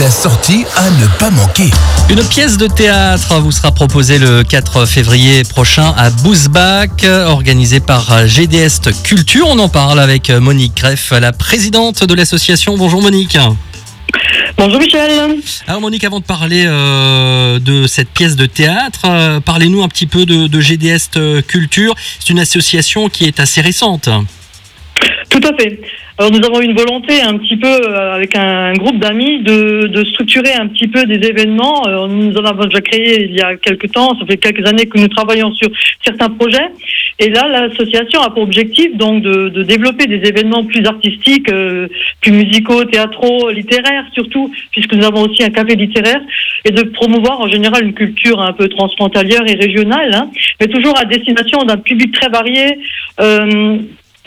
La sortie à ne pas manquer. Une pièce de théâtre vous sera proposée le 4 février prochain à Bousbach, organisée par GDS Culture. On en parle avec Monique Greff, la présidente de l'association. Bonjour Monique. Bonjour Michel. Alors Monique, avant de parler euh, de cette pièce de théâtre, euh, parlez-nous un petit peu de, de GDS Culture. C'est une association qui est assez récente. Tout à fait. Alors nous avons une volonté un petit peu euh, avec un groupe d'amis de, de, structurer un petit peu des événements. Euh, nous en avons déjà créé il y a quelques temps, ça fait quelques années que nous travaillons sur certains projets. Et là, l'association a pour objectif donc de, de développer des événements plus artistiques, euh, plus musicaux, théâtraux, littéraires surtout, puisque nous avons aussi un café littéraire, et de promouvoir en général une culture un peu transfrontalière et régionale, hein, mais toujours à destination d'un public très varié.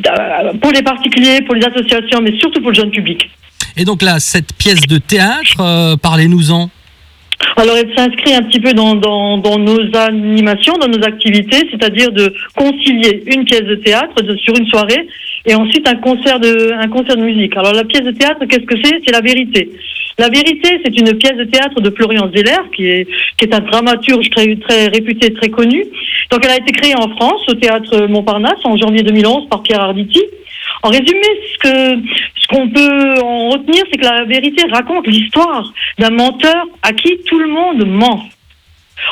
Euh, pour les particuliers, pour les associations, mais surtout pour le jeune public. Et donc là, cette pièce de théâtre, euh, parlez-nous-en. Alors, elle s'inscrit un petit peu dans, dans, dans, nos animations, dans nos activités, c'est-à-dire de concilier une pièce de théâtre de, sur une soirée et ensuite un concert de, un concert de musique. Alors, la pièce de théâtre, qu'est-ce que c'est? C'est la vérité. La vérité, c'est une pièce de théâtre de Florian Zeller, qui est, qui est un dramaturge très, très réputé, très connu. Donc, elle a été créée en France, au théâtre Montparnasse, en janvier 2011, par Pierre Arditi. En résumé, ce que ce qu'on peut en retenir, c'est que la vérité raconte l'histoire d'un menteur à qui tout le monde ment.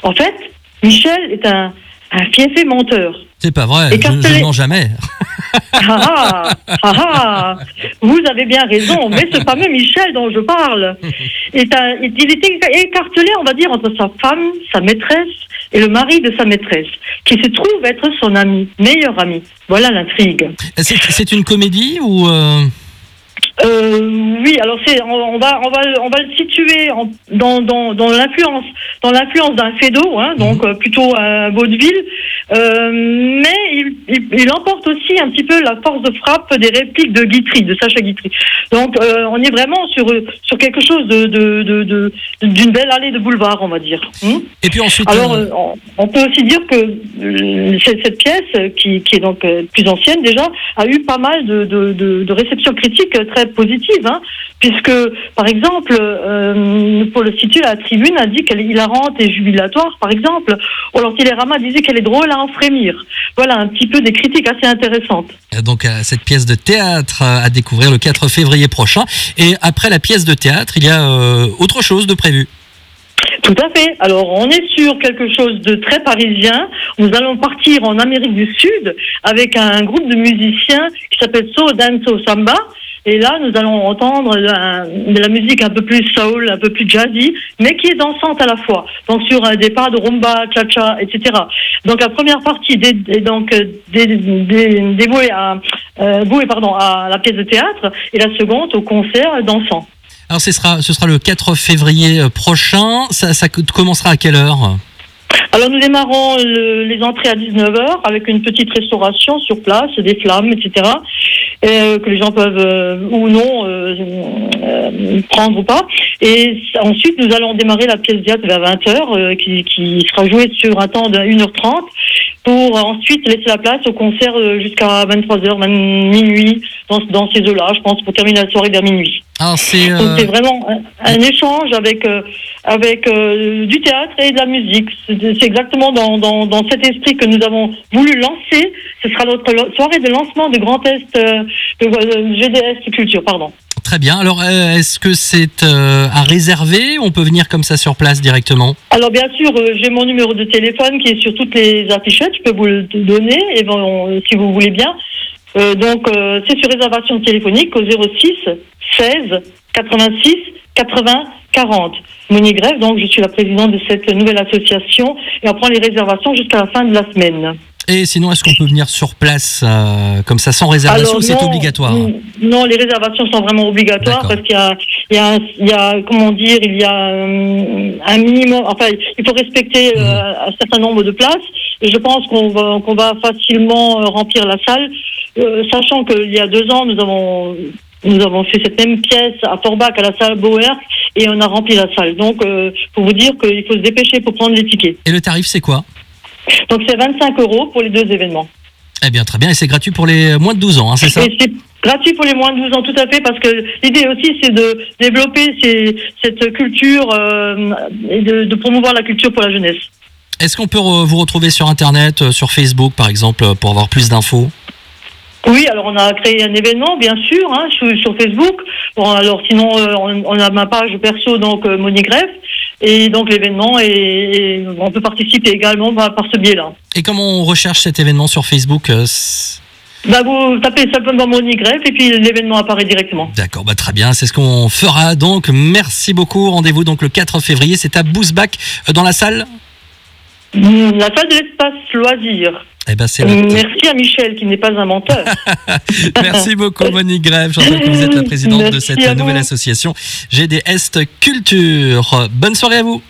En fait, Michel est un, un fiefé menteur. C'est pas vrai, je, je ne mens jamais. Ah, ah, ah, vous avez bien raison, mais ce fameux Michel dont je parle, est un, il était écartelé, on va dire, entre sa femme, sa maîtresse et le mari de sa maîtresse, qui se trouve être son ami, meilleur ami. Voilà l'intrigue. C'est une comédie ou euh... Euh, oui, alors c'est on, va on va on va le situer en, dans dans dans l'influence dans l'influence d'un fédo, hein, donc euh, plutôt un vaudeville, euh, mais il, il, il, emporte aussi un petit peu la force de frappe des répliques de Guitry, de Sacha Guitry. Donc euh, on est vraiment sur sur quelque chose de de de d'une belle allée de boulevard, on va dire. Hmm Et puis ensuite, alors euh, on, peut aussi dire que euh, cette pièce qui qui est donc plus ancienne déjà a eu pas mal de de de, de réceptions critiques très positive, hein, puisque, par exemple, euh, pour le situer, la tribune a dit qu'elle est hilarante et jubilatoire, par exemple. Ou alors Télérama disait qu'elle est drôle à en frémir. Voilà un petit peu des critiques assez intéressantes. Donc, cette pièce de théâtre à découvrir le 4 février prochain. Et après la pièce de théâtre, il y a euh, autre chose de prévu. Tout à fait. Alors, on est sur quelque chose de très parisien. Nous allons partir en Amérique du Sud avec un groupe de musiciens qui s'appelle So Danso Samba. Et là, nous allons entendre la, de la musique un peu plus soul, un peu plus jazzy, mais qui est dansante à la fois. Donc sur un départ de rumba, cha-cha, etc. Donc la première partie est donc dévouée à, euh, vouée, pardon, à la pièce de théâtre et la seconde au concert dansant. Alors ce sera, ce sera le 4 février prochain. Ça, ça commencera à quelle heure? Alors nous démarrons le, les entrées à 19h avec une petite restauration sur place, des flammes, etc. Euh, que les gens peuvent euh, ou non euh, euh, prendre ou pas. Et ensuite nous allons démarrer la pièce théâtre vers 20h qui, qui, sera jouée sur un temps de 1h30 pour ensuite laisser la place au concert jusqu'à 23h, minuit, dans, dans ces eaux-là, je pense, pour terminer la soirée vers minuit. Alors c'est euh... vraiment un, un, échange avec euh, avec euh, du théâtre et de la musique. C'est exactement dans, dans, dans, cet esprit que nous avons voulu lancer. Ce sera notre soirée de lancement de Grand Est euh, de GDS Culture, pardon. Très bien. Alors, euh, est-ce que c'est euh, à réserver On peut venir comme ça sur place directement? Alors, bien sûr, euh, j'ai mon numéro de téléphone qui est sur toutes les affichettes. Je peux vous le donner et si vous voulez bien. donc, c'est sur réservation téléphonique au 06 16 86 80 40. Monique Grève, donc je suis la présidente de cette nouvelle association et on prend les réservations jusqu'à la fin de la semaine. Et sinon, est-ce qu'on peut venir sur place euh, comme ça sans réservation c'est obligatoire Non, les réservations sont vraiment obligatoires parce qu'il y a, il y, a, il y a, comment dire, il y a euh, un minimum, enfin, il faut respecter euh, mmh. un certain nombre de places et je pense qu'on va, qu'on va facilement remplir la salle, sachant qu'il y a deux ans, nous avons nous avons fait cette même pièce à Forbach, à la salle Bauer, et on a rempli la salle. Donc, euh, pour vous dire qu'il faut se dépêcher pour prendre les tickets. Et le tarif, c'est quoi? Donc, c'est 25 euros pour les deux événements. Eh bien, très bien. Et c'est gratuit pour les moins de 12 ans, hein, c'est ça c'est gratuit pour les moins de 12 ans, tout à fait, parce que l'idée aussi, c'est de développer ces- cette culture euh, et de, de promouvoir la culture pour la jeunesse. Est-ce qu'on peut vous retrouver sur Internet, euh, sur Facebook par exemple, euh, pour avoir plus d'infos? Oui, alors on a créé un événement, bien sûr, hein, sur, sur Facebook. Bon, alors sinon, euh, on, on a ma page perso, donc euh, Monique Greff, et donc l'événement, et, et on peut participer également par, par ce biais-là. Et comment on recherche cet événement sur Facebook euh, Bah, vous tapez simplement Monique Greff, et puis l'événement apparaît directement. D'accord, bah très bien, c'est ce qu'on fera donc. Merci beaucoup. Rendez-vous donc le 4 février, c'est à Bousbach euh, dans la salle? Mm, La salle de l'espace loisir. Eh ben. Merci à Michel, qui n'est pas un menteur. Merci beaucoup Monique Grève. Je rappelle que vous êtes la présidente de cette nouvelle association GDS Culture. Bonne soirée à vous.